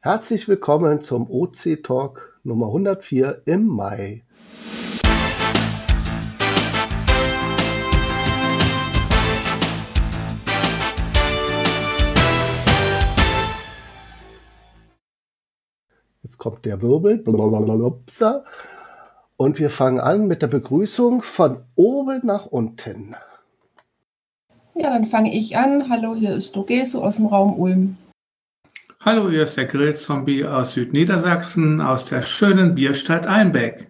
Herzlich willkommen zum OC Talk Nummer 104 im Mai. Jetzt kommt der Wirbel. Und wir fangen an mit der Begrüßung von oben nach unten. Ja, dann fange ich an. Hallo, hier ist Dogeso aus dem Raum Ulm. Hallo, hier ist der Grillzombie aus Südniedersachsen, aus der schönen Bierstadt Einbeck.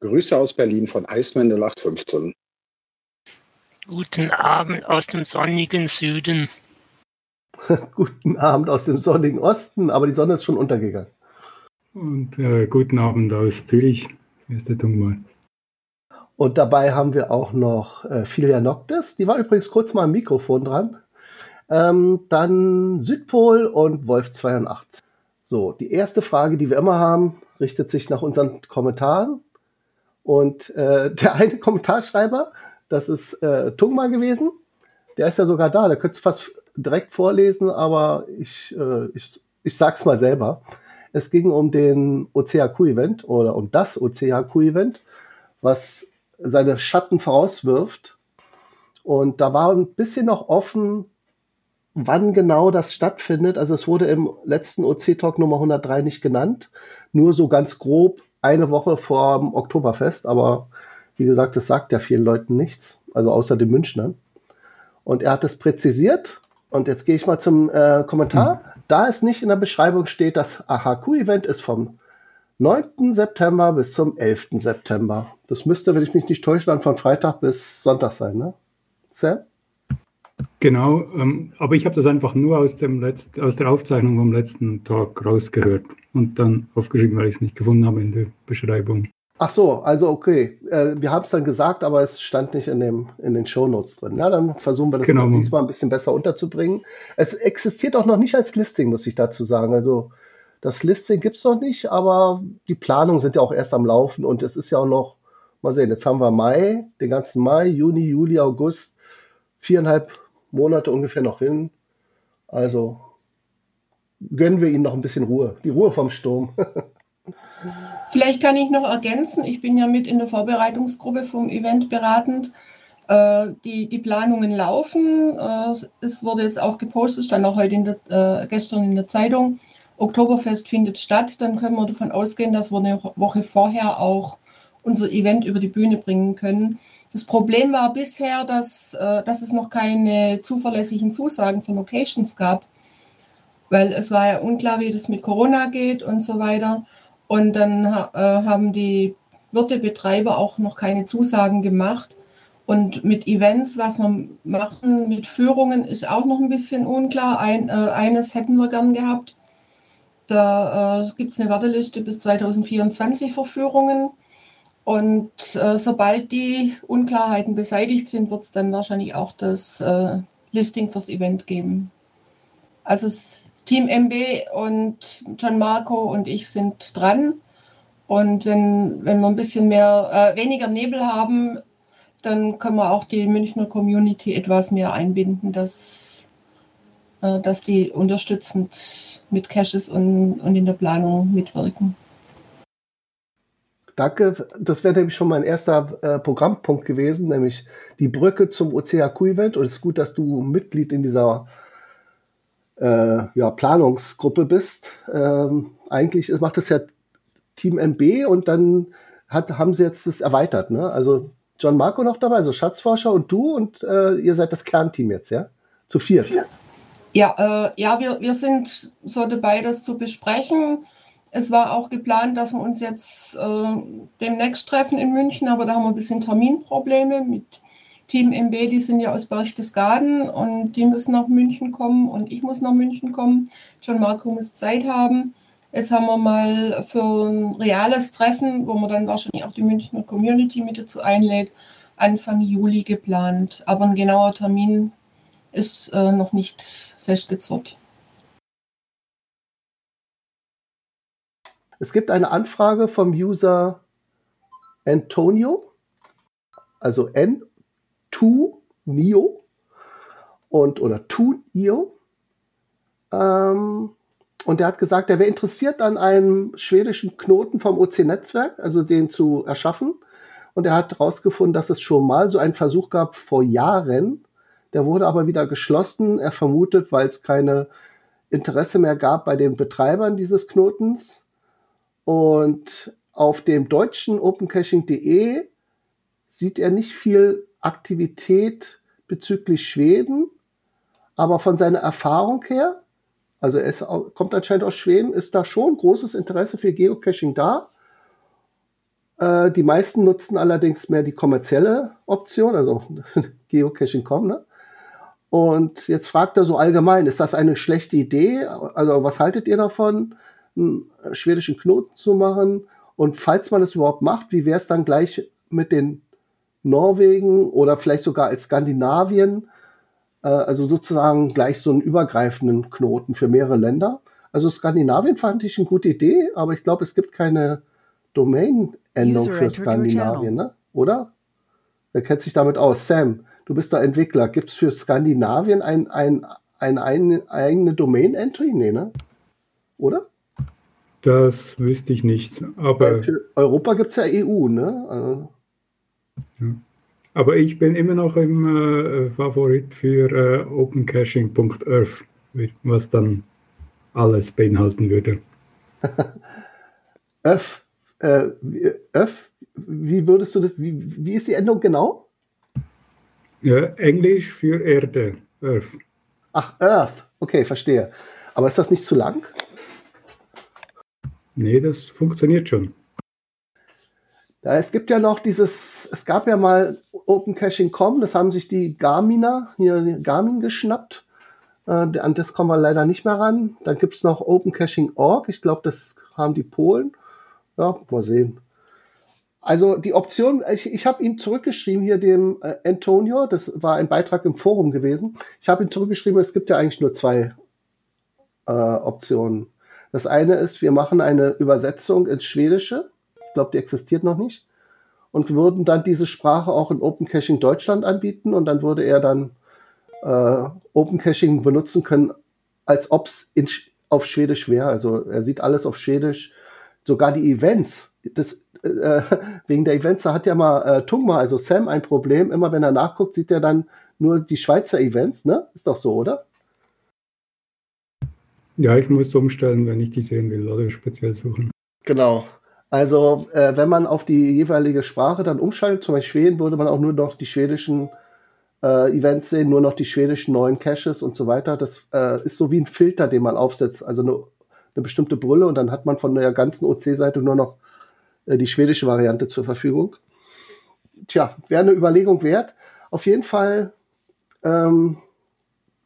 Grüße aus Berlin von Eismann 0815. Guten Abend aus dem sonnigen Süden. guten Abend aus dem sonnigen Osten, aber die Sonne ist schon untergegangen. Und äh, guten Abend aus Zürich. Hier ist der Tungmal. Und dabei haben wir auch noch äh, Filia Noctis. Die war übrigens kurz mal am Mikrofon dran. Ähm, dann Südpol und Wolf 82. So, die erste Frage, die wir immer haben, richtet sich nach unseren Kommentaren. Und äh, der eine Kommentarschreiber, das ist äh, Tungma gewesen. Der ist ja sogar da. Der könnte es fast direkt vorlesen, aber ich, äh, ich, ich sag's mal selber. Es ging um den OCHQ-Event oder um das OCHQ-Event, was seine Schatten vorauswirft. Und da war ein bisschen noch offen, wann genau das stattfindet. Also es wurde im letzten OC-Talk Nummer 103 nicht genannt, nur so ganz grob eine Woche vor dem Oktoberfest. Aber wie gesagt, das sagt ja vielen Leuten nichts, also außer den Münchnern. Und er hat es präzisiert. Und jetzt gehe ich mal zum äh, Kommentar. Mhm. Da es nicht in der Beschreibung steht, das AHQ-Event ist vom 9. September bis zum 11. September. Das müsste, wenn ich mich nicht täusche, dann von Freitag bis Sonntag sein, ne? Sam? Genau, ähm, aber ich habe das einfach nur aus, dem Letzt, aus der Aufzeichnung vom letzten Tag rausgehört und dann aufgeschrieben, weil ich es nicht gefunden habe in der Beschreibung. Ach so, also okay. Äh, wir haben es dann gesagt, aber es stand nicht in, dem, in den Shownotes drin. Ja, dann versuchen wir das genau. diesmal ein bisschen besser unterzubringen. Es existiert auch noch nicht als Listing, muss ich dazu sagen. Also das Listing gibt es noch nicht, aber die Planungen sind ja auch erst am Laufen und es ist ja auch noch, mal sehen, jetzt haben wir Mai, den ganzen Mai, Juni, Juli, August, viereinhalb Monate ungefähr noch hin. Also gönnen wir ihnen noch ein bisschen Ruhe, die Ruhe vom Sturm. Vielleicht kann ich noch ergänzen, ich bin ja mit in der Vorbereitungsgruppe vom Event beratend. Äh, die, die Planungen laufen. Äh, es wurde jetzt auch gepostet, stand auch heute in der, äh, gestern in der Zeitung. Oktoberfest findet statt, dann können wir davon ausgehen, dass wir eine Woche vorher auch unser Event über die Bühne bringen können. Das Problem war bisher, dass, äh, dass es noch keine zuverlässigen Zusagen von Locations gab, weil es war ja unklar, wie das mit Corona geht und so weiter. Und dann äh, haben die Wirtebetreiber auch noch keine Zusagen gemacht. Und mit Events, was wir machen, mit Führungen, ist auch noch ein bisschen unklar. Ein, äh, eines hätten wir gern gehabt. Da äh, gibt es eine Warteliste bis 2024 Verführungen. Und äh, sobald die Unklarheiten beseitigt sind, wird es dann wahrscheinlich auch das äh, Listing fürs Event geben. Also Team MB und John Marco und ich sind dran. Und wenn, wenn wir ein bisschen mehr, äh, weniger Nebel haben, dann können wir auch die Münchner Community etwas mehr einbinden, dass äh, dass die unterstützend mit Caches und, und in der Planung mitwirken. Danke. Das wäre nämlich schon mein erster äh, Programmpunkt gewesen, nämlich die Brücke zum OCHQ-Event. Und es ist gut, dass du Mitglied in dieser äh, ja, Planungsgruppe bist. Ähm, eigentlich macht das ja Team MB und dann hat, haben sie jetzt das erweitert. Ne? Also John Marco noch dabei, also Schatzforscher und du und äh, ihr seid das Kernteam jetzt, ja? Zu viert. Ja. Ja, äh, ja wir, wir sind so dabei, das zu besprechen. Es war auch geplant, dass wir uns jetzt äh, demnächst treffen in München, aber da haben wir ein bisschen Terminprobleme mit Team MB, die sind ja aus Berchtesgaden und die müssen nach München kommen und ich muss nach München kommen. John Marco muss Zeit haben. Jetzt haben wir mal für ein reales Treffen, wo man dann wahrscheinlich auch die Münchner Community mit dazu einlädt, Anfang Juli geplant. Aber ein genauer Termin ist äh, noch nicht festgezurrt. Es gibt eine Anfrage vom User Antonio, also N2Nio und oder 2Nio. Ähm, und der hat gesagt, er wäre interessiert an einem schwedischen Knoten vom OC-Netzwerk, also den zu erschaffen. Und er hat herausgefunden, dass es schon mal so einen Versuch gab vor Jahren. Der wurde aber wieder geschlossen. Er vermutet, weil es keine Interesse mehr gab bei den Betreibern dieses Knotens. Und auf dem deutschen opencaching.de sieht er nicht viel Aktivität bezüglich Schweden, aber von seiner Erfahrung her, also er kommt anscheinend aus Schweden, ist da schon großes Interesse für Geocaching da. Äh, die meisten nutzen allerdings mehr die kommerzielle Option, also Geocaching.com. Ne? Und jetzt fragt er so allgemein, ist das eine schlechte Idee? Also was haltet ihr davon, einen schwedischen Knoten zu machen? Und falls man es überhaupt macht, wie wäre es dann gleich mit den Norwegen oder vielleicht sogar als Skandinavien? Äh, also sozusagen gleich so einen übergreifenden Knoten für mehrere Länder. Also Skandinavien fand ich eine gute Idee, aber ich glaube, es gibt keine Domain-Endung für Skandinavien, ne? oder? Wer kennt sich damit aus? Sam, du bist da Entwickler. Gibt es für Skandinavien ein, ein, ein, ein, eigene Domain-Entry? Nee, ne? Oder? Das wüsste ich nicht. Aber für Europa gibt es ja EU, ne? Also, ja. Aber ich bin immer noch im äh, Favorit für äh, opencaching.earth, was dann alles beinhalten würde. Öff, äh, Öff, wie würdest du das, wie, wie ist die Endung genau? Ja, Englisch für Erde, Earth. Ach, Earth, okay, verstehe. Aber ist das nicht zu lang? Nee, das funktioniert schon. Ja, es gibt ja noch dieses, es gab ja mal OpenCaching.com, das haben sich die Garminer, hier Garmin geschnappt. Äh, an das kommen wir leider nicht mehr ran. Dann gibt es noch OpenCaching.org, ich glaube, das haben die Polen. Ja, mal sehen. Also die Option, ich, ich habe ihm zurückgeschrieben, hier dem äh, Antonio, das war ein Beitrag im Forum gewesen. Ich habe ihm zurückgeschrieben, es gibt ja eigentlich nur zwei äh, Optionen. Das eine ist, wir machen eine Übersetzung ins Schwedische ich glaube, die existiert noch nicht. Und würden dann diese Sprache auch in Open Caching Deutschland anbieten und dann würde er dann äh, Open Caching benutzen können, als ob es auf Schwedisch wäre. Also er sieht alles auf Schwedisch. Sogar die Events, das, äh, wegen der Events, da hat ja mal äh, Tungma, also Sam, ein Problem. Immer wenn er nachguckt, sieht er dann nur die Schweizer Events, ne? Ist doch so, oder? Ja, ich muss umstellen, wenn ich die sehen will oder speziell suchen. Genau. Also, äh, wenn man auf die jeweilige Sprache dann umschaltet, zum Beispiel Schweden, würde man auch nur noch die schwedischen äh, Events sehen, nur noch die schwedischen neuen Caches und so weiter. Das äh, ist so wie ein Filter, den man aufsetzt, also eine, eine bestimmte Brille und dann hat man von der ganzen OC-Seite nur noch äh, die schwedische Variante zur Verfügung. Tja, wäre eine Überlegung wert. Auf jeden Fall, ähm,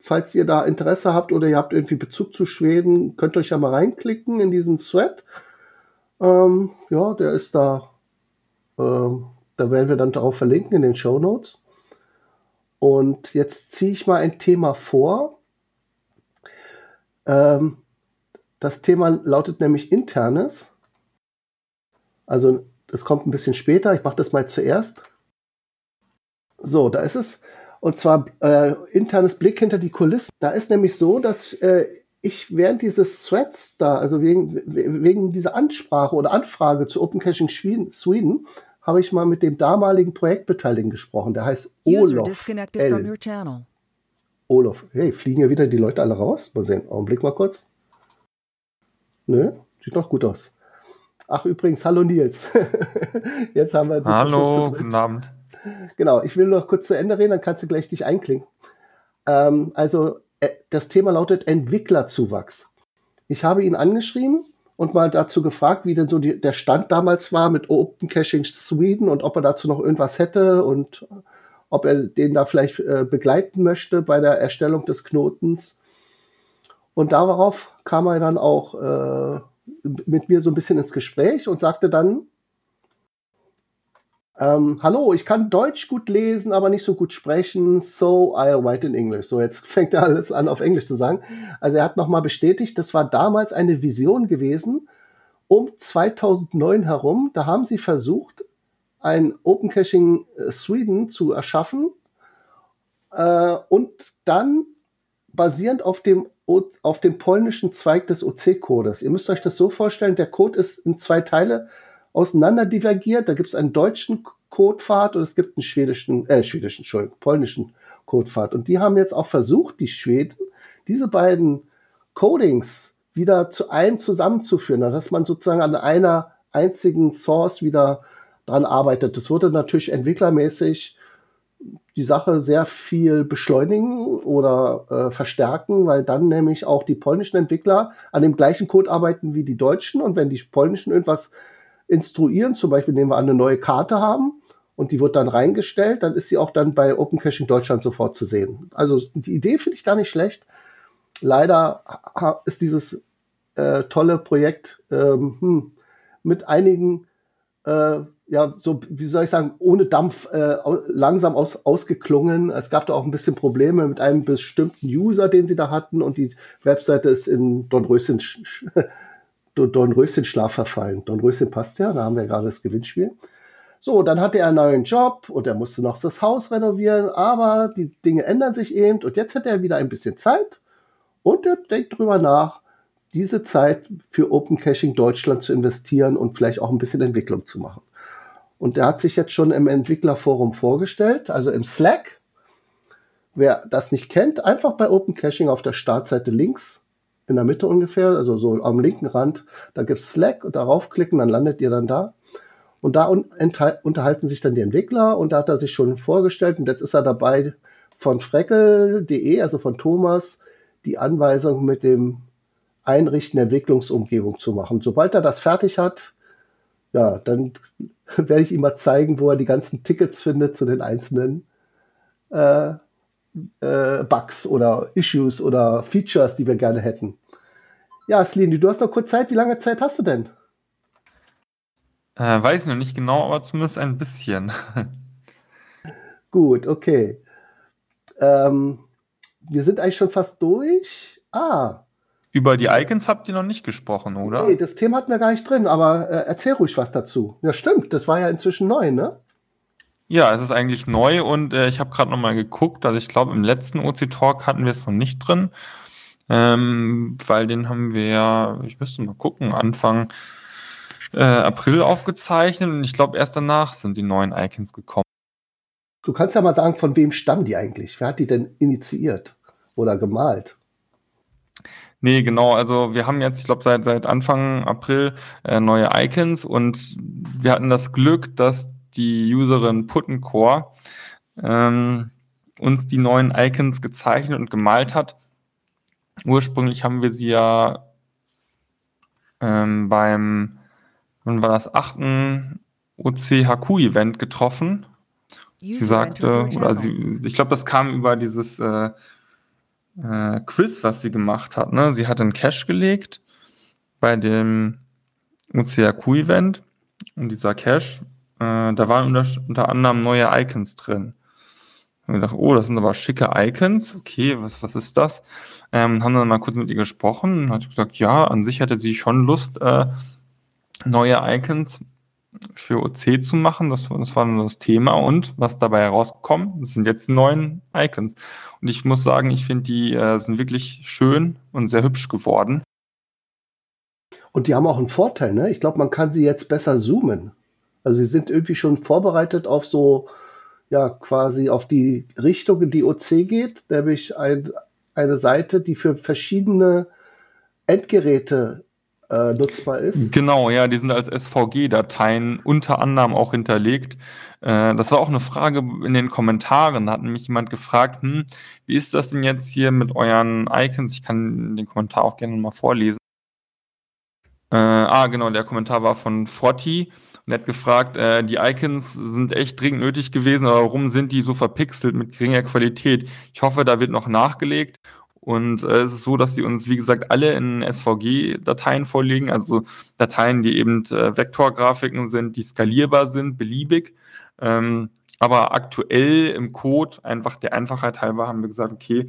falls ihr da Interesse habt oder ihr habt irgendwie Bezug zu Schweden, könnt ihr euch ja mal reinklicken in diesen Thread. Ähm, ja, der ist da. Ähm, da werden wir dann darauf verlinken in den Show Notes. Und jetzt ziehe ich mal ein Thema vor. Ähm, das Thema lautet nämlich internes. Also das kommt ein bisschen später. Ich mache das mal zuerst. So, da ist es. Und zwar äh, internes Blick hinter die Kulissen. Da ist nämlich so, dass äh, ich während dieses Threads da, also wegen, wegen dieser Ansprache oder Anfrage zu Open Caching Sweden, habe ich mal mit dem damaligen Projektbeteiligten gesprochen. Der heißt Olof L. Olof. Hey, fliegen ja wieder die Leute alle raus? Mal sehen. Augenblick mal kurz. Nö, sieht doch gut aus. Ach, übrigens, hallo Nils. Jetzt haben wir Hallo, guten Abend. Genau, ich will noch kurz zu Ende reden, dann kannst du gleich dich einklinken. Ähm, also äh, das Thema lautet Entwicklerzuwachs. Ich habe ihn angeschrieben und mal dazu gefragt, wie denn so die, der Stand damals war mit Open Caching Sweden und ob er dazu noch irgendwas hätte und ob er den da vielleicht äh, begleiten möchte bei der Erstellung des Knotens. Und darauf kam er dann auch äh, mit mir so ein bisschen ins Gespräch und sagte dann, ähm, hallo, ich kann Deutsch gut lesen, aber nicht so gut sprechen, so I'll write in English. So, jetzt fängt er alles an, auf Englisch zu sagen. Also er hat nochmal bestätigt, das war damals eine Vision gewesen, um 2009 herum. Da haben sie versucht, ein Open Caching äh, Sweden zu erschaffen. Äh, und dann basierend auf dem, auf dem polnischen Zweig des OC-Codes. Ihr müsst euch das so vorstellen, der Code ist in zwei Teile auseinander divergiert. Da gibt es einen deutschen Codepfad und es gibt einen schwedischen, äh, schwedischen, Entschuldigung, polnischen Codepfad. Und die haben jetzt auch versucht, die Schweden, diese beiden Codings wieder zu einem zusammenzuführen, dass man sozusagen an einer einzigen Source wieder dran arbeitet. Das würde natürlich entwicklermäßig die Sache sehr viel beschleunigen oder äh, verstärken, weil dann nämlich auch die polnischen Entwickler an dem gleichen Code arbeiten wie die deutschen und wenn die polnischen irgendwas instruieren, zum Beispiel nehmen wir an, eine neue Karte haben und die wird dann reingestellt, dann ist sie auch dann bei Open Caching Deutschland sofort zu sehen. Also die Idee finde ich gar nicht schlecht. Leider ist dieses äh, tolle Projekt ähm, hm, mit einigen äh, ja, so, wie soll ich sagen, ohne Dampf äh, langsam aus, ausgeklungen. Es gab da auch ein bisschen Probleme mit einem bestimmten User, den sie da hatten und die Webseite ist in Dornröschen, Dornröschen verfallen. Dornröschen passt ja, da haben wir gerade das Gewinnspiel. So, dann hatte er einen neuen Job und er musste noch das Haus renovieren, aber die Dinge ändern sich eben und jetzt hat er wieder ein bisschen Zeit und er denkt drüber nach, diese Zeit für Open Caching Deutschland zu investieren und vielleicht auch ein bisschen Entwicklung zu machen. Und der hat sich jetzt schon im Entwicklerforum vorgestellt, also im Slack. Wer das nicht kennt, einfach bei Open Caching auf der Startseite links in der Mitte ungefähr, also so am linken Rand, da gibt es Slack und darauf klicken, dann landet ihr dann da. Und da unterhalten sich dann die Entwickler und da hat er sich schon vorgestellt und jetzt ist er dabei von freckel.de, also von Thomas, die Anweisung mit dem Einrichten der Entwicklungsumgebung zu machen. Sobald er das fertig hat, ja, dann werde ich ihm mal zeigen, wo er die ganzen Tickets findet zu den einzelnen äh, äh, Bugs oder Issues oder Features, die wir gerne hätten. Ja, Slini, du hast noch kurz Zeit. Wie lange Zeit hast du denn? Äh, weiß ich noch nicht genau, aber zumindest ein bisschen. Gut, okay. Ähm, wir sind eigentlich schon fast durch. Ah, über die Icons habt ihr noch nicht gesprochen, oder? Nee, das Thema hatten wir gar nicht drin, aber äh, erzähl ruhig was dazu. Ja, stimmt, das war ja inzwischen neu, ne? Ja, es ist eigentlich neu und äh, ich habe gerade noch mal geguckt. Also ich glaube, im letzten OC Talk hatten wir es noch nicht drin, ähm, weil den haben wir ja, ich müsste mal gucken, Anfang äh, April aufgezeichnet und ich glaube, erst danach sind die neuen Icons gekommen. Du kannst ja mal sagen, von wem stammen die eigentlich? Wer hat die denn initiiert oder gemalt? Nee, genau. Also wir haben jetzt, ich glaube, seit, seit Anfang April äh, neue Icons und wir hatten das Glück, dass die Userin Puttencore ähm, uns die neuen Icons gezeichnet und gemalt hat. Ursprünglich haben wir sie ja ähm, beim, wann war das, achten OCHQ-Event getroffen. Sie sagte, oder sie, ich glaube, das kam über dieses äh, äh, Quiz, was sie gemacht hat. Ne? Sie hat einen Cache gelegt bei dem OCRQ-Event und dieser Cache, äh, da waren unter, unter, anderem neue Icons drin. Und wir dachten, oh, das sind aber schicke Icons. Okay, was, was ist das? Ähm, haben dann mal kurz mit ihr gesprochen und hat gesagt, ja, an sich hätte sie schon Lust, äh, neue Icons für OC zu machen. Das, das war das Thema. Und was dabei herausgekommen, das sind jetzt die neuen Icons. Und ich muss sagen, ich finde, die äh, sind wirklich schön und sehr hübsch geworden. Und die haben auch einen Vorteil, ne? Ich glaube, man kann sie jetzt besser zoomen. Also sie sind irgendwie schon vorbereitet auf so, ja, quasi auf die Richtung, in die OC geht, nämlich ein, eine Seite, die für verschiedene Endgeräte äh, nutzbar ist. Genau, ja, die sind als SVG-Dateien unter anderem auch hinterlegt. Äh, das war auch eine Frage in den Kommentaren. Da hat nämlich jemand gefragt, hm, wie ist das denn jetzt hier mit euren Icons? Ich kann den Kommentar auch gerne mal vorlesen. Äh, ah, genau, der Kommentar war von Frotti. Hat gefragt, äh, die Icons sind echt dringend nötig gewesen, aber warum sind die so verpixelt mit geringer Qualität? Ich hoffe, da wird noch nachgelegt. Und äh, es ist so, dass sie uns, wie gesagt, alle in SVG-Dateien vorlegen, also Dateien, die eben äh, Vektorgrafiken sind, die skalierbar sind, beliebig. Ähm, aber aktuell im Code, einfach der Einfachheit halber, haben wir gesagt, okay,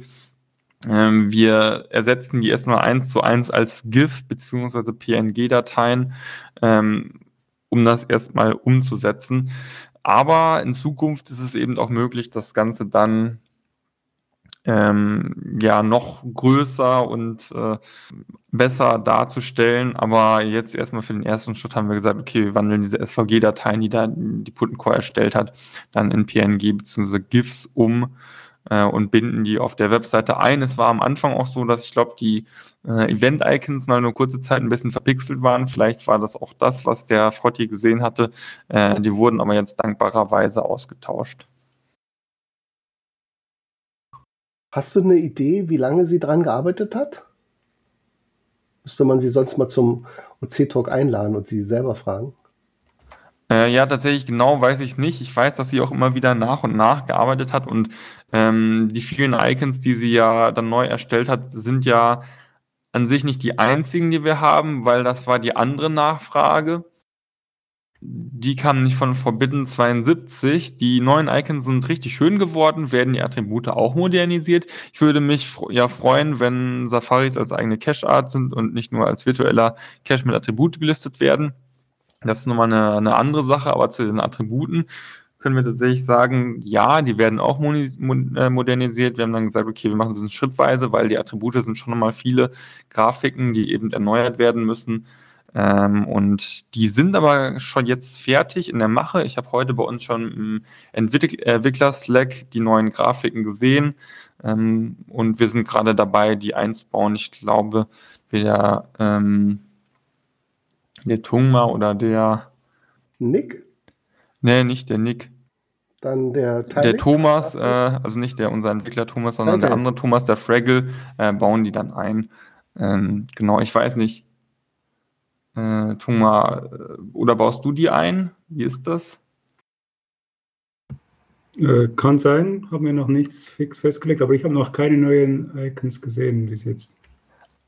ähm, wir ersetzen die erstmal eins zu eins als GIF bzw. PNG-Dateien, ähm, um das erstmal umzusetzen. Aber in Zukunft ist es eben auch möglich, das Ganze dann ähm, ja noch größer und äh, besser darzustellen. Aber jetzt erstmal für den ersten Schritt haben wir gesagt, okay, wir wandeln diese SVG-Dateien, die da die Puttencore erstellt hat, dann in PNG bzw. GIFs um äh, und binden die auf der Webseite ein. Es war am Anfang auch so, dass ich glaube, die äh, Event-Icons mal nur kurze Zeit ein bisschen verpixelt waren. Vielleicht war das auch das, was der Frotti gesehen hatte. Äh, die wurden aber jetzt dankbarerweise ausgetauscht. Hast du eine Idee, wie lange sie dran gearbeitet hat? Müsste man sie sonst mal zum OC-Talk einladen und sie selber fragen? Äh, ja, tatsächlich genau weiß ich nicht. Ich weiß, dass sie auch immer wieder nach und nach gearbeitet hat und ähm, die vielen Icons, die sie ja dann neu erstellt hat, sind ja an sich nicht die einzigen, die wir haben, weil das war die andere Nachfrage die kamen nicht von Forbidden 72. Die neuen Icons sind richtig schön geworden, werden die Attribute auch modernisiert. Ich würde mich ja freuen, wenn Safaris als eigene Cache-Art sind und nicht nur als virtueller Cache mit Attribute gelistet werden. Das ist nochmal eine, eine andere Sache, aber zu den Attributen können wir tatsächlich sagen, ja, die werden auch äh, modernisiert. Wir haben dann gesagt, okay, wir machen das schrittweise, weil die Attribute sind schon nochmal viele Grafiken, die eben erneuert werden müssen. Ähm, und die sind aber schon jetzt fertig in der Mache. Ich habe heute bei uns schon im Entwickler-Slack die neuen Grafiken gesehen. Ähm, und wir sind gerade dabei, die einzubauen. Ich glaube, der, ähm, der Tungma oder der Nick? Nee, nicht der Nick. Dann der Tylik? Der Thomas, äh, also nicht der unser Entwickler Thomas, sondern okay. der andere Thomas, der Fraggle, äh, bauen die dann ein. Ähm, genau, ich weiß nicht äh, Tuma, äh, oder baust du die ein? Wie ist das? Äh, kann sein, haben wir noch nichts fix festgelegt, aber ich habe noch keine neuen Icons gesehen bis jetzt.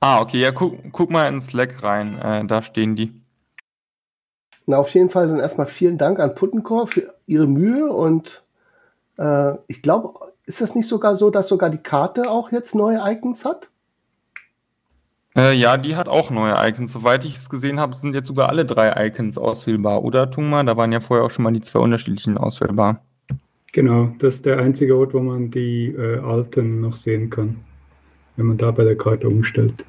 Ah, okay, ja, guck, guck mal in Slack rein, äh, da stehen die. Na, auf jeden Fall dann erstmal vielen Dank an Puttencore für ihre Mühe und äh, ich glaube, ist das nicht sogar so, dass sogar die Karte auch jetzt neue Icons hat? Äh, ja, die hat auch neue Icons. Soweit ich es gesehen habe, sind jetzt sogar alle drei Icons auswählbar, oder Tungma? Da waren ja vorher auch schon mal die zwei unterschiedlichen auswählbar. Genau, das ist der einzige Ort, wo man die äh, alten noch sehen kann, wenn man da bei der Karte umstellt.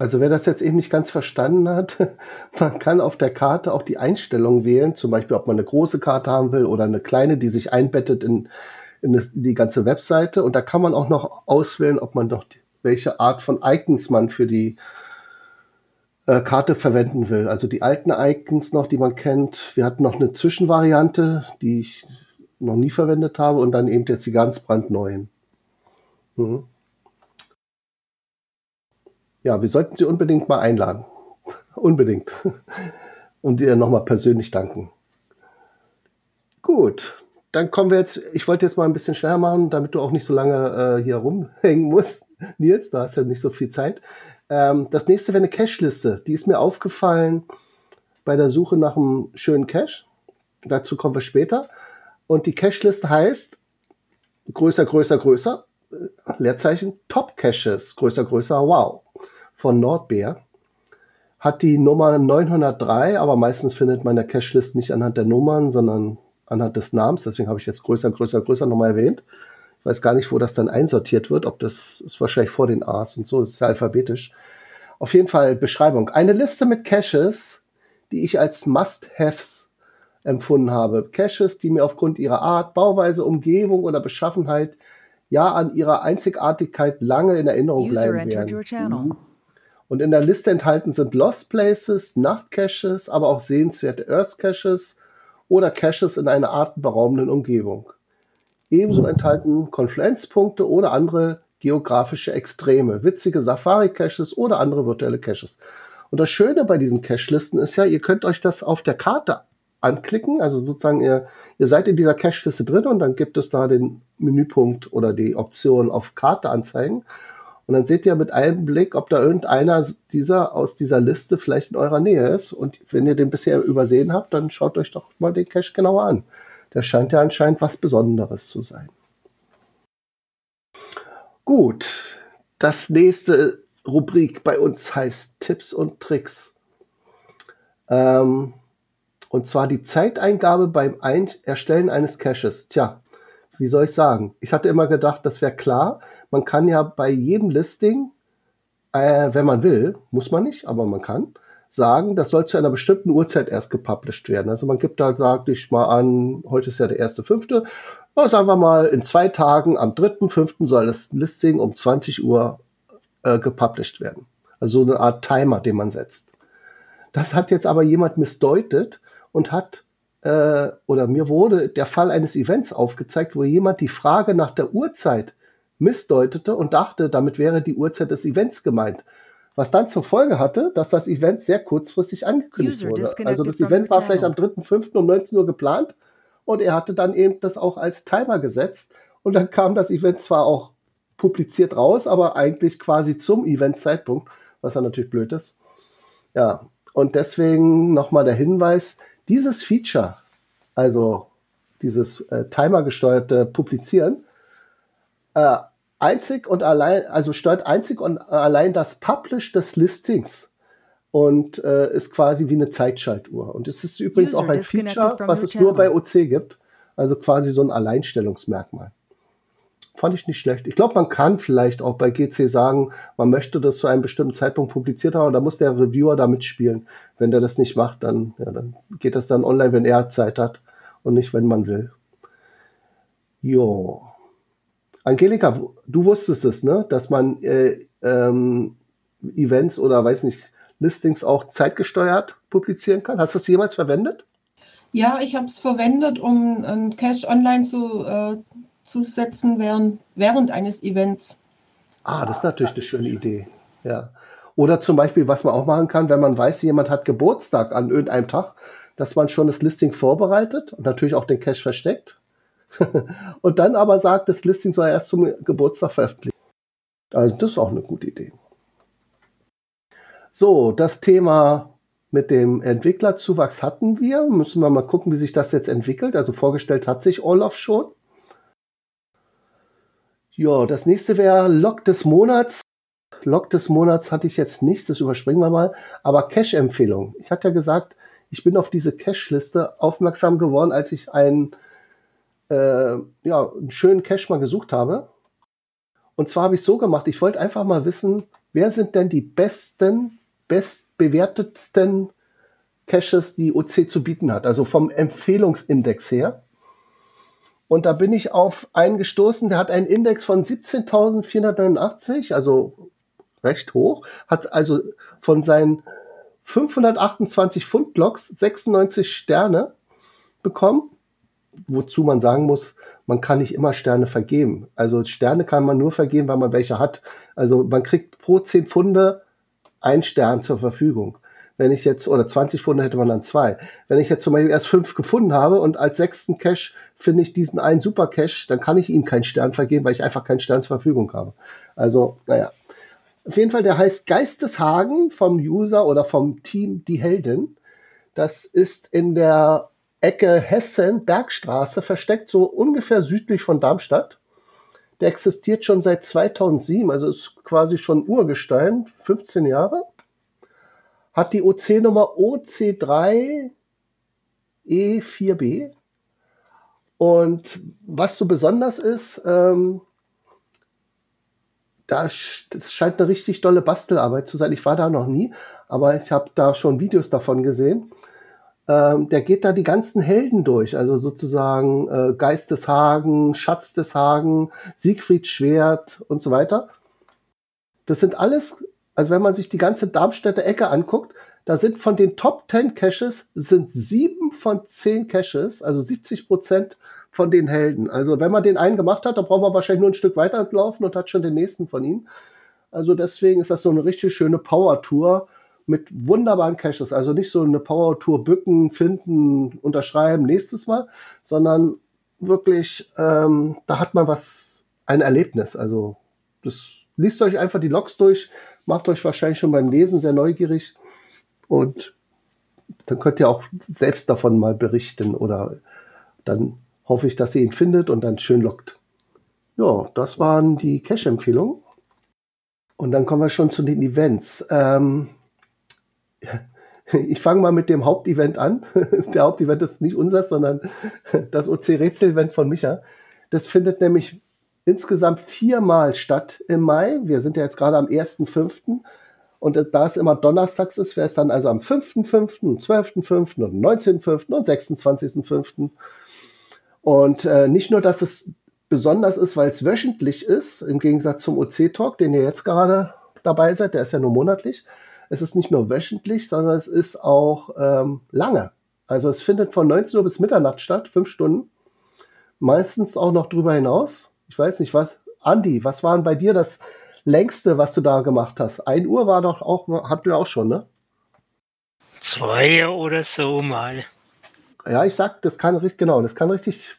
Also wer das jetzt eben nicht ganz verstanden hat, man kann auf der Karte auch die Einstellungen wählen, zum Beispiel ob man eine große Karte haben will oder eine kleine, die sich einbettet in, in die ganze Webseite. Und da kann man auch noch auswählen, ob man doch welche Art von Icons man für die äh, Karte verwenden will. Also die alten Icons noch, die man kennt. Wir hatten noch eine Zwischenvariante, die ich noch nie verwendet habe und dann eben jetzt die ganz brandneuen. Mhm. Ja, wir sollten sie unbedingt mal einladen. unbedingt. und ihr nochmal persönlich danken. Gut, dann kommen wir jetzt, ich wollte jetzt mal ein bisschen schneller machen, damit du auch nicht so lange äh, hier rumhängen musst. Nils, da hast ja nicht so viel Zeit. Ähm, das nächste wäre eine Cache-Liste. Die ist mir aufgefallen bei der Suche nach einem schönen Cache. Dazu kommen wir später. Und die Cache-Liste heißt größer, größer, größer, äh, Leerzeichen Top Caches, größer, größer, wow, von Nordbär. Hat die Nummer 903, aber meistens findet man der Cache-Liste nicht anhand der Nummern, sondern anhand des Namens. Deswegen habe ich jetzt größer, größer, größer nochmal erwähnt. Ich weiß gar nicht, wo das dann einsortiert wird, ob das ist wahrscheinlich vor den A's und so, das ist ja alphabetisch. Auf jeden Fall Beschreibung. Eine Liste mit Caches, die ich als Must-Haves empfunden habe. Caches, die mir aufgrund ihrer Art, Bauweise, Umgebung oder Beschaffenheit ja an ihrer Einzigartigkeit lange in Erinnerung bleiben werden. Und in der Liste enthalten sind Lost Places, Nachtcaches, aber auch sehenswerte Earth Caches oder Caches in einer atemberaubenden Umgebung. Ebenso enthalten Konfluenzpunkte oder andere geografische Extreme, witzige Safari-Caches oder andere virtuelle Caches. Und das Schöne bei diesen Cache-Listen ist ja, ihr könnt euch das auf der Karte anklicken. Also sozusagen, ihr, ihr seid in dieser Cache-Liste drin und dann gibt es da den Menüpunkt oder die Option auf Karte anzeigen. Und dann seht ihr mit einem Blick, ob da irgendeiner dieser aus dieser Liste vielleicht in eurer Nähe ist. Und wenn ihr den bisher übersehen habt, dann schaut euch doch mal den Cache genauer an. Der scheint ja anscheinend was Besonderes zu sein. Gut, das nächste Rubrik bei uns heißt Tipps und Tricks. Ähm, und zwar die Zeiteingabe beim Ein Erstellen eines Caches. Tja, wie soll ich sagen? Ich hatte immer gedacht, das wäre klar. Man kann ja bei jedem Listing, äh, wenn man will, muss man nicht, aber man kann, sagen, das soll zu einer bestimmten Uhrzeit erst gepublished werden. Also man gibt da, sag ich mal an, heute ist ja der erste fünfte, sagen wir mal, in zwei Tagen, am dritten, fünften soll das Listing um 20 Uhr äh, gepublished werden. Also so eine Art Timer, den man setzt. Das hat jetzt aber jemand missdeutet und hat äh, oder mir wurde der Fall eines Events aufgezeigt, wo jemand die Frage nach der Uhrzeit missdeutete und dachte, damit wäre die Uhrzeit des Events gemeint. Was dann zur Folge hatte, dass das Event sehr kurzfristig angekündigt wurde. Also das Event war vielleicht am 3.5. um 19 Uhr geplant und er hatte dann eben das auch als Timer gesetzt und dann kam das Event zwar auch publiziert raus, aber eigentlich quasi zum Eventzeitpunkt, was dann natürlich blöd ist. Ja, und deswegen nochmal der Hinweis, dieses Feature, also dieses äh, timergesteuerte Publizieren, äh, einzig und allein, also steuert einzig und allein das Publish des Listings und äh, ist quasi wie eine Zeitschaltuhr. Und es ist übrigens User auch ein Feature, was es nur bei OC gibt, also quasi so ein Alleinstellungsmerkmal. Fand ich nicht schlecht. Ich glaube, man kann vielleicht auch bei GC sagen, man möchte das zu einem bestimmten Zeitpunkt publiziert haben, da muss der Reviewer da mitspielen. Wenn der das nicht macht, dann, ja, dann geht das dann online, wenn er Zeit hat und nicht, wenn man will. Jo. Angelika, du wusstest es, ne? Dass man äh, ähm, Events oder weiß nicht, Listings auch zeitgesteuert publizieren kann. Hast du das jemals verwendet? Ja, ich habe es verwendet, um ein Cache online zu, äh, zu setzen während, während eines Events. Ah, das ist natürlich eine schöne Idee. Ja. Oder zum Beispiel, was man auch machen kann, wenn man weiß, jemand hat Geburtstag an irgendeinem Tag, dass man schon das Listing vorbereitet und natürlich auch den Cache versteckt. und dann aber sagt, das Listing soll erst zum Geburtstag veröffentlicht. Also das ist auch eine gute Idee. So, das Thema mit dem Entwicklerzuwachs hatten wir. Müssen wir mal gucken, wie sich das jetzt entwickelt. Also vorgestellt hat sich Olaf schon. Ja, das nächste wäre Log des Monats. Log des Monats hatte ich jetzt nichts, das überspringen wir mal. Aber Cache-Empfehlung. Ich hatte ja gesagt, ich bin auf diese Cache-Liste aufmerksam geworden, als ich einen, äh, ja, einen schönen Cache mal gesucht habe. Und zwar habe ich so gemacht, ich wollte einfach mal wissen, wer sind denn die besten, bestbewertetsten Caches, die OC zu bieten hat. Also vom Empfehlungsindex her. Und da bin ich auf einen gestoßen, der hat einen Index von 17.489, also recht hoch, hat also von seinen 528 Pfund-Loks 96 Sterne bekommen, wozu man sagen muss, man kann nicht immer Sterne vergeben. Also Sterne kann man nur vergeben, weil man welche hat. Also man kriegt pro 10 Pfunde ein Stern zur Verfügung wenn ich jetzt, oder 20 Funde hätte man dann zwei. Wenn ich jetzt zum Beispiel erst fünf gefunden habe und als sechsten Cache finde ich diesen einen Super Cache, dann kann ich ihm keinen Stern vergeben, weil ich einfach keinen Stern zur Verfügung habe. Also, naja. Auf jeden Fall, der heißt Geisteshagen vom User oder vom Team Die Heldin. Das ist in der Ecke Hessen, Bergstraße, versteckt, so ungefähr südlich von Darmstadt. Der existiert schon seit 2007, also ist quasi schon Urgestein, 15 Jahre hat die OC-Nummer OC3E4B. Und was so besonders ist, ähm, das, scheint eine richtig tolle Bastelarbeit zu sein. Ich war da noch nie, aber ich habe da schon Videos davon gesehen. Ähm, der geht da die ganzen Helden durch, also sozusagen äh, Geist des Hagen, Schatz des Hagen, Siegfried Schwert und so weiter. Das sind alles also wenn man sich die ganze Darmstädter Ecke anguckt, da sind von den Top 10 Caches sind sieben von zehn Caches, also 70 Prozent von den Helden. Also wenn man den einen gemacht hat, dann braucht man wahrscheinlich nur ein Stück weiter laufen und hat schon den nächsten von ihnen. Also deswegen ist das so eine richtig schöne Power-Tour mit wunderbaren Caches. Also nicht so eine Power-Tour bücken, finden, unterschreiben nächstes Mal, sondern wirklich, ähm, da hat man was, ein Erlebnis. Also das liest euch einfach die Logs durch macht euch wahrscheinlich schon beim Lesen sehr neugierig und dann könnt ihr auch selbst davon mal berichten oder dann hoffe ich, dass ihr ihn findet und dann schön lockt. Ja, das waren die Cache-Empfehlungen. Und dann kommen wir schon zu den Events. Ähm, ich fange mal mit dem Hauptevent an. Der Hauptevent ist nicht unseres, sondern das OC-Rätsel-Event von Micha. Das findet nämlich insgesamt viermal statt im Mai. Wir sind ja jetzt gerade am 1.5. Und da es immer donnerstags ist, wäre es dann also am 5.5., 12.5. und 19.5. und 26.5. Und äh, nicht nur, dass es besonders ist, weil es wöchentlich ist, im Gegensatz zum OC-Talk, den ihr jetzt gerade dabei seid, der ist ja nur monatlich. Es ist nicht nur wöchentlich, sondern es ist auch ähm, lange. Also es findet von 19 Uhr bis Mitternacht statt, fünf Stunden. Meistens auch noch drüber hinaus. Ich weiß nicht, was. Andi, was war denn bei dir das längste, was du da gemacht hast? Ein Uhr war doch auch, hatten wir auch schon, ne? Zwei oder so mal. Ja, ich sag, das kann richtig, genau, das kann richtig,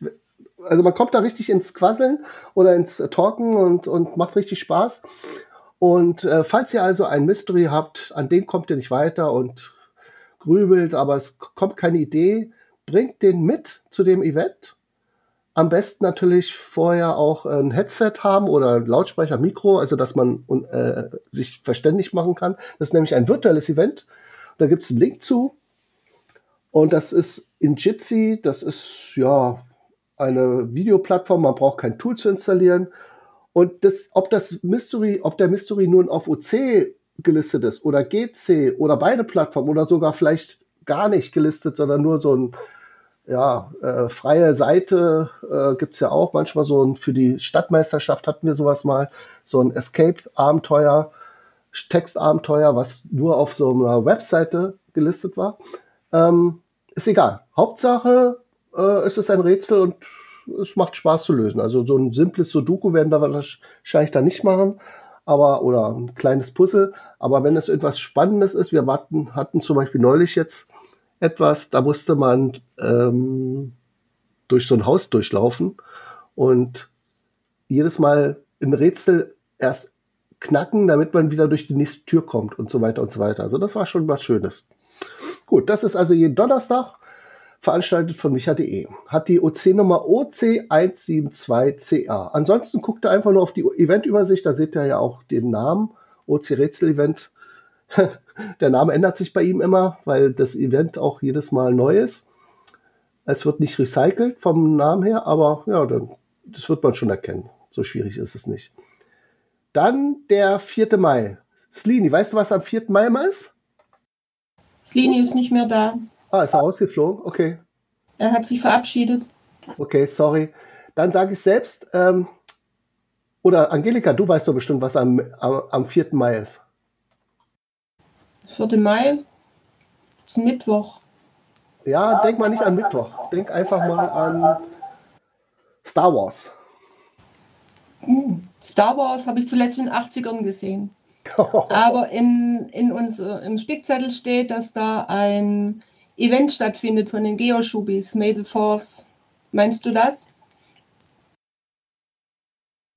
also man kommt da richtig ins Quasseln oder ins Talken und, und macht richtig Spaß. Und äh, falls ihr also ein Mystery habt, an dem kommt ihr nicht weiter und grübelt, aber es kommt keine Idee, bringt den mit zu dem Event. Am besten natürlich vorher auch ein Headset haben oder ein Lautsprecher, Mikro, also dass man äh, sich verständlich machen kann. Das ist nämlich ein virtuelles Event. Da gibt es einen Link zu. Und das ist in Jitsi, das ist ja eine Videoplattform, man braucht kein Tool zu installieren. Und das, ob das Mystery, ob der Mystery nun auf OC gelistet ist oder GC oder beide Plattformen oder sogar vielleicht gar nicht gelistet, sondern nur so ein ja, äh, freie Seite äh, gibt es ja auch. Manchmal so ein, für die Stadtmeisterschaft hatten wir sowas mal, so ein Escape-Abenteuer, Textabenteuer, was nur auf so einer Webseite gelistet war. Ähm, ist egal. Hauptsache, äh, es ist ein Rätsel und es macht Spaß zu lösen. Also so ein simples Sudoku werden wir wahrscheinlich da nicht machen, aber oder ein kleines Puzzle. Aber wenn es etwas Spannendes ist, wir hatten zum Beispiel neulich jetzt etwas, da musste man ähm, durch so ein Haus durchlaufen und jedes Mal ein Rätsel erst knacken, damit man wieder durch die nächste Tür kommt und so weiter und so weiter. Also das war schon was Schönes. Gut, das ist also jeden Donnerstag veranstaltet von micha.de. Hat die OC-Nummer OC172CA. Ansonsten guckt ihr einfach nur auf die Eventübersicht, da seht ihr ja auch den Namen, OC Rätsel Event. Der Name ändert sich bei ihm immer, weil das Event auch jedes Mal neu ist. Es wird nicht recycelt vom Namen her, aber ja, dann, das wird man schon erkennen. So schwierig ist es nicht. Dann der 4. Mai. Slini, weißt du, was am 4. Mai mal ist? Slini ist nicht mehr da. Ah, ist er ausgeflogen? Okay. Er hat sich verabschiedet. Okay, sorry. Dann sage ich selbst, ähm, oder Angelika, du weißt doch bestimmt, was am, am, am 4. Mai ist. 4. Mai ist ein Mittwoch. Ja, denk mal nicht an Mittwoch. Denk einfach mal an Star Wars. Hm. Star Wars habe ich zuletzt in den 80ern gesehen. Aber in, in uns, im Spickzettel steht, dass da ein Event stattfindet von den Geoschubis, May the Force. Meinst du das?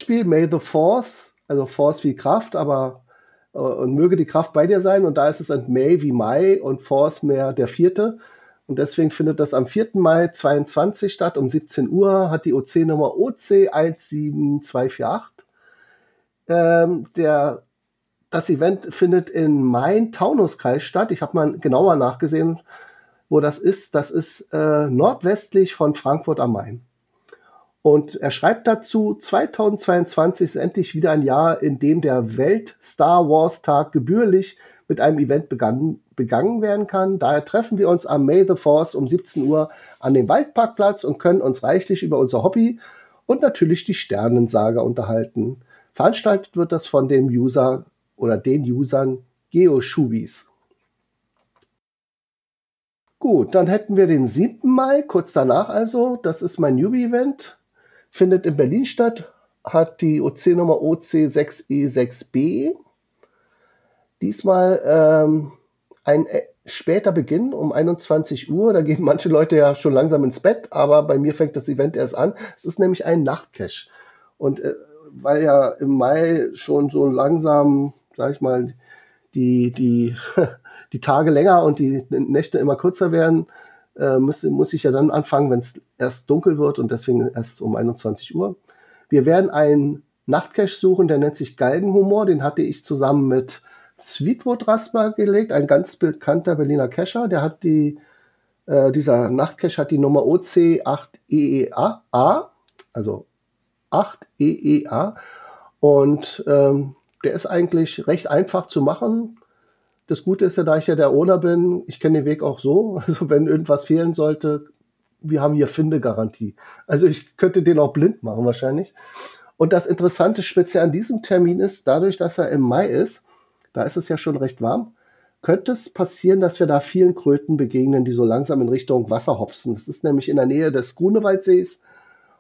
Spiel May the Force, also Force wie Kraft, aber äh, und möge die Kraft bei dir sein. Und da ist es ein May wie Mai und Force mehr der vierte. Und deswegen findet das am 4. Mai 22 statt, um 17 Uhr, hat die OC-Nummer OC17248. Ähm, der, das Event findet in Main-Taunus-Kreis statt. Ich habe mal genauer nachgesehen, wo das ist. Das ist äh, nordwestlich von Frankfurt am Main. Und er schreibt dazu, 2022 ist endlich wieder ein Jahr, in dem der Welt-Star Wars-Tag gebührlich mit einem Event begann, begangen werden kann. Daher treffen wir uns am May the Force um 17 Uhr an dem Waldparkplatz und können uns reichlich über unser Hobby und natürlich die Sternensaga unterhalten. Veranstaltet wird das von dem User oder den Usern GeoShubis. Gut, dann hätten wir den 7. Mai, kurz danach also. Das ist mein Newbie-Event. Findet in Berlin statt. Hat die OC-Nummer OC6E6B. Diesmal ähm, ein äh, später Beginn um 21 Uhr. Da gehen manche Leute ja schon langsam ins Bett, aber bei mir fängt das Event erst an. Es ist nämlich ein Nachtcache. Und äh, weil ja im Mai schon so langsam, sag ich mal, die, die die Tage länger und die Nächte immer kürzer werden, äh, muss, muss ich ja dann anfangen, wenn es erst dunkel wird und deswegen erst um 21 Uhr. Wir werden einen Nachtcache suchen, der nennt sich Galgenhumor. Den hatte ich zusammen mit Sweetwood Rasper gelegt, ein ganz bekannter Berliner Cacher. Der hat die, äh, dieser Nachtcache hat die Nummer OC8EEA, also EEA. Und ähm, der ist eigentlich recht einfach zu machen. Das Gute ist ja, da ich ja der Owner bin, ich kenne den Weg auch so. Also wenn irgendwas fehlen sollte, wir haben hier Findegarantie. Also ich könnte den auch blind machen wahrscheinlich. Und das Interessante speziell an diesem Termin ist, dadurch, dass er im Mai ist, da ist es ja schon recht warm, könnte es passieren, dass wir da vielen Kröten begegnen, die so langsam in Richtung Wasser hopsen. Das ist nämlich in der Nähe des Grunewaldsees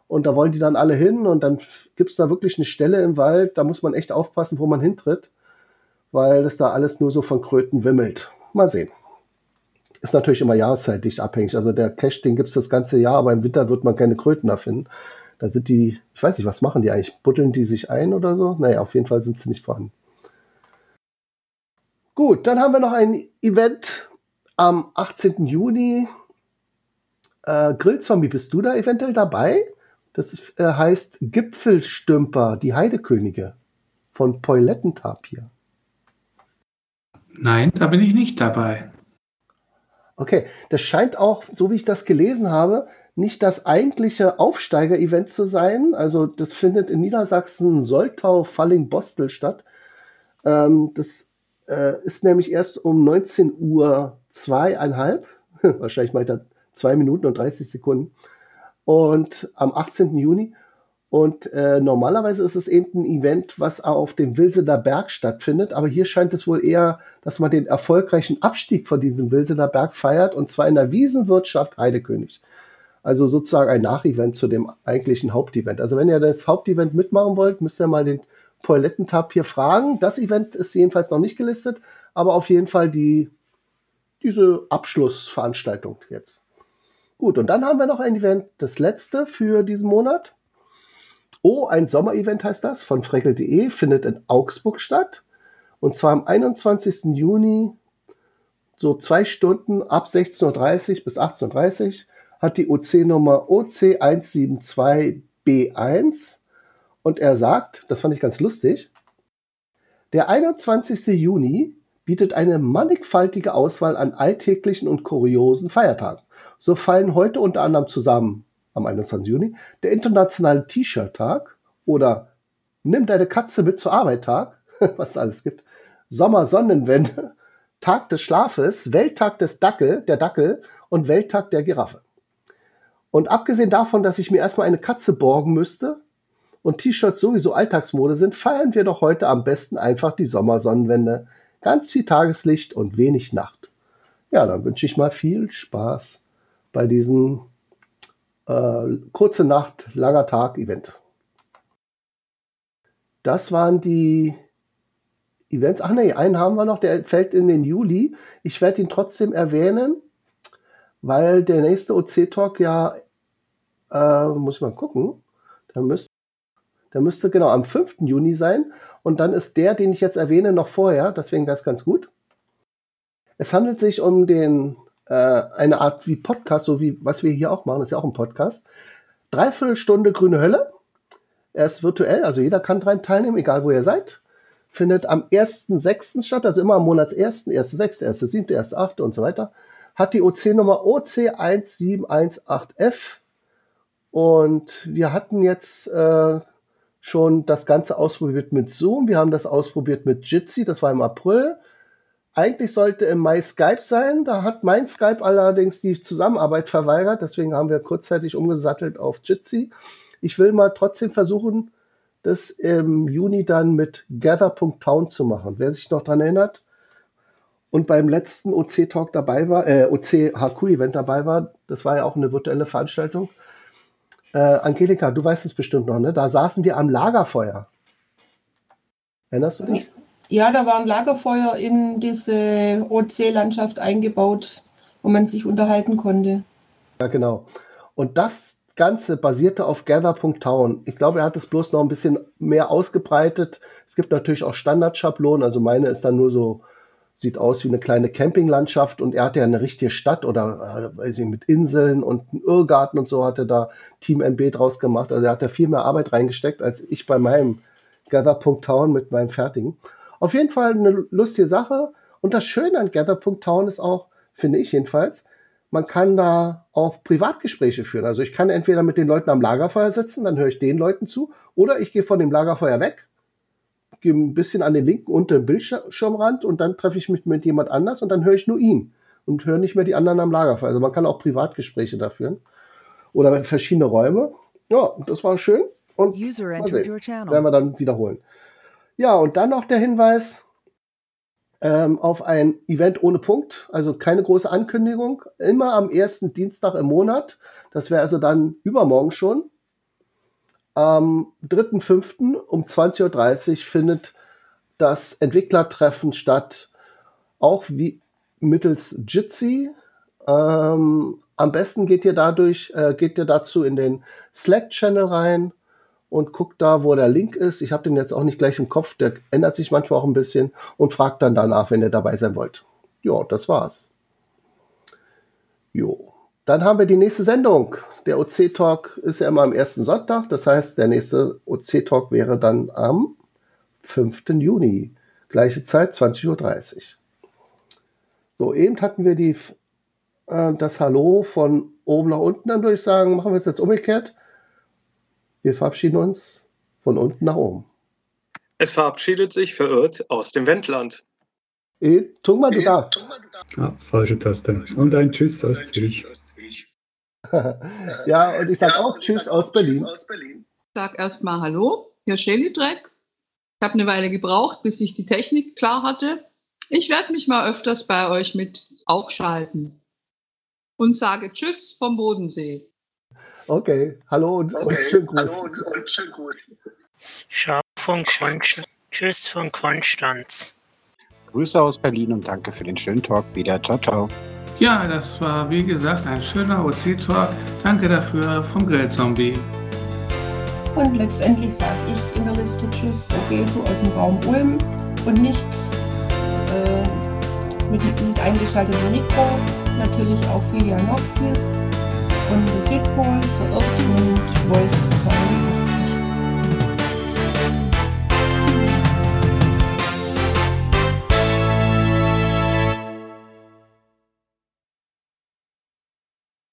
und da wollen die dann alle hin und dann gibt es da wirklich eine Stelle im Wald, da muss man echt aufpassen, wo man hintritt, weil das da alles nur so von Kröten wimmelt. Mal sehen. Ist natürlich immer jahreszeitlich abhängig. Also der Cache, den gibt es das ganze Jahr, aber im Winter wird man keine Kröten da finden. Da sind die, ich weiß nicht, was machen die eigentlich? Buddeln die sich ein oder so? Naja, auf jeden Fall sind sie nicht vorhanden. Gut, dann haben wir noch ein Event am 18. Juni. Äh, Grillzombie, bist du da eventuell dabei? Das äh, heißt Gipfelstümper, die Heidekönige von Poilettentapir. Nein, da bin ich nicht dabei. Okay, das scheint auch, so wie ich das gelesen habe, nicht das eigentliche Aufsteiger-Event zu sein. Also das findet in Niedersachsen Soltau, Falling, Bostel statt. Ähm, das äh, ist nämlich erst um 19 Uhr zweieinhalb, wahrscheinlich mal da zwei Minuten und 30 Sekunden, und am 18. Juni. Und äh, normalerweise ist es eben ein Event, was auf dem Wilsener Berg stattfindet. Aber hier scheint es wohl eher, dass man den erfolgreichen Abstieg von diesem Wilsener Berg feiert. Und zwar in der Wiesenwirtschaft Heidekönig. Also sozusagen ein Nachevent zu dem eigentlichen Hauptevent. Also wenn ihr das Hauptevent mitmachen wollt, müsst ihr mal den Poilettentapir fragen. Das Event ist jedenfalls noch nicht gelistet, aber auf jeden Fall die, diese Abschlussveranstaltung jetzt. Gut, und dann haben wir noch ein Event, das letzte für diesen Monat. Oh, ein Sommerevent heißt das, von freckel.de, findet in Augsburg statt. Und zwar am 21. Juni, so zwei Stunden ab 16.30 Uhr bis 18.30 Uhr, hat die OC-Nummer OC172B1 und er sagt, das fand ich ganz lustig, der 21. Juni bietet eine mannigfaltige Auswahl an alltäglichen und kuriosen Feiertagen. So fallen heute unter anderem zusammen am 21. Juni der internationale T-Shirt-Tag oder Nimm deine Katze mit zur Arbeit-Tag, was es alles gibt, Sommersonnenwende, Tag des Schlafes, Welttag des Dackel, der Dackel und Welttag der Giraffe. Und abgesehen davon, dass ich mir erstmal eine Katze borgen müsste, und T-Shirts sowieso Alltagsmode sind, feiern wir doch heute am besten einfach die Sommersonnenwende. Ganz viel Tageslicht und wenig Nacht. Ja, dann wünsche ich mal viel Spaß bei diesem äh, kurze Nacht, langer Tag Event. Das waren die Events. Ach nee, einen haben wir noch, der fällt in den Juli. Ich werde ihn trotzdem erwähnen, weil der nächste OC-Talk ja, äh, muss ich mal gucken, da müsste der müsste genau am 5. Juni sein. Und dann ist der, den ich jetzt erwähne, noch vorher. Deswegen wäre es ganz gut. Es handelt sich um den, äh, eine Art wie Podcast, so wie was wir hier auch machen, ist ja auch ein Podcast. Dreiviertel Stunde grüne Hölle. Er ist virtuell, also jeder kann daran teilnehmen, egal wo ihr seid. Findet am 1.6. statt, also immer am Monats 1., 1.6., 1.7., 1.8. und so weiter. Hat die OC-Nummer OC1718F. Und wir hatten jetzt äh, schon das Ganze ausprobiert mit Zoom. Wir haben das ausprobiert mit Jitsi, das war im April. Eigentlich sollte im Mai Skype sein. Da hat mein Skype allerdings die Zusammenarbeit verweigert. Deswegen haben wir kurzzeitig umgesattelt auf Jitsi. Ich will mal trotzdem versuchen, das im Juni dann mit Gather.town zu machen. Wer sich noch dran erinnert und beim letzten OC Talk dabei war, äh, OC HQ Event dabei war, das war ja auch eine virtuelle Veranstaltung, äh, Angelika, du weißt es bestimmt noch, ne? Da saßen wir am Lagerfeuer. Erinnerst du dich? Ja, da war ein Lagerfeuer in diese OC-Landschaft eingebaut, wo man sich unterhalten konnte. Ja, genau. Und das Ganze basierte auf Gather.town. Ich glaube, er hat es bloß noch ein bisschen mehr ausgebreitet. Es gibt natürlich auch Standardschablonen. Also meine ist dann nur so sieht aus wie eine kleine Campinglandschaft und er hatte ja eine richtige Stadt oder äh, weiß ich, mit Inseln und einen Irrgarten und so hat er da Team MB draus gemacht. Also er hat da viel mehr Arbeit reingesteckt als ich bei meinem Gather.town mit meinem fertigen. Auf jeden Fall eine lustige Sache und das Schöne an Gather.town ist auch, finde ich jedenfalls, man kann da auch Privatgespräche führen. Also ich kann entweder mit den Leuten am Lagerfeuer sitzen, dann höre ich den Leuten zu, oder ich gehe von dem Lagerfeuer weg, gehe ein bisschen an den linken unteren Bildschirmrand und dann treffe ich mich mit jemand anders und dann höre ich nur ihn und höre nicht mehr die anderen am Lagerfeuer. Also man kann auch Privatgespräche da führen. Oder verschiedene Räume. Ja, das war schön. Und User mal sehen. werden wir dann wiederholen. Ja, und dann noch der Hinweis ähm, auf ein Event ohne Punkt, also keine große Ankündigung, immer am ersten Dienstag im Monat. Das wäre also dann übermorgen schon. Am 3.5. um 20.30 Uhr findet das Entwicklertreffen statt, auch wie mittels Jitsi. Ähm, am besten geht ihr dadurch, äh, geht ihr dazu in den Slack-Channel rein und guckt da, wo der Link ist. Ich habe den jetzt auch nicht gleich im Kopf, der ändert sich manchmal auch ein bisschen und fragt dann danach, wenn ihr dabei sein wollt. Ja, das war's. Jo. Dann haben wir die nächste Sendung. Der OC-Talk ist ja immer am ersten Sonntag. Das heißt, der nächste OC-Talk wäre dann am 5. Juni. Gleiche Zeit, 20.30 Uhr. So, eben hatten wir die, äh, das Hallo von oben nach unten, dann würde ich sagen, machen wir es jetzt umgekehrt. Wir verabschieden uns von unten nach oben. Es verabschiedet sich verirrt aus dem Wendland. Eh, Tungmann, du darfst. Ah, falsche Taste. Und ein Tschüss aus Zürich. ja, und ich sage auch Tschüss aus Berlin. sag erstmal Hallo, hier Shelly Dreck. Ich habe eine Weile gebraucht, bis ich die Technik klar hatte. Ich werde mich mal öfters bei euch mit aufschalten. Und sage Tschüss vom Bodensee. Okay, hallo und, und schönen Gruß. Schau von Konstanz. Tschüss von Konstanz. Grüße aus Berlin und danke für den schönen Talk wieder. Ciao, ciao. Ja, das war wie gesagt ein schöner OC-Talk. Danke dafür vom Grillzombie. Und letztendlich sage ich in der Liste Tschüss, okay, so aus dem Raum Ulm und nicht äh, mit, mit eingeschaltetem Mikro. Natürlich auch Filia Noctis und der Südpol verirrt und Wolf 82.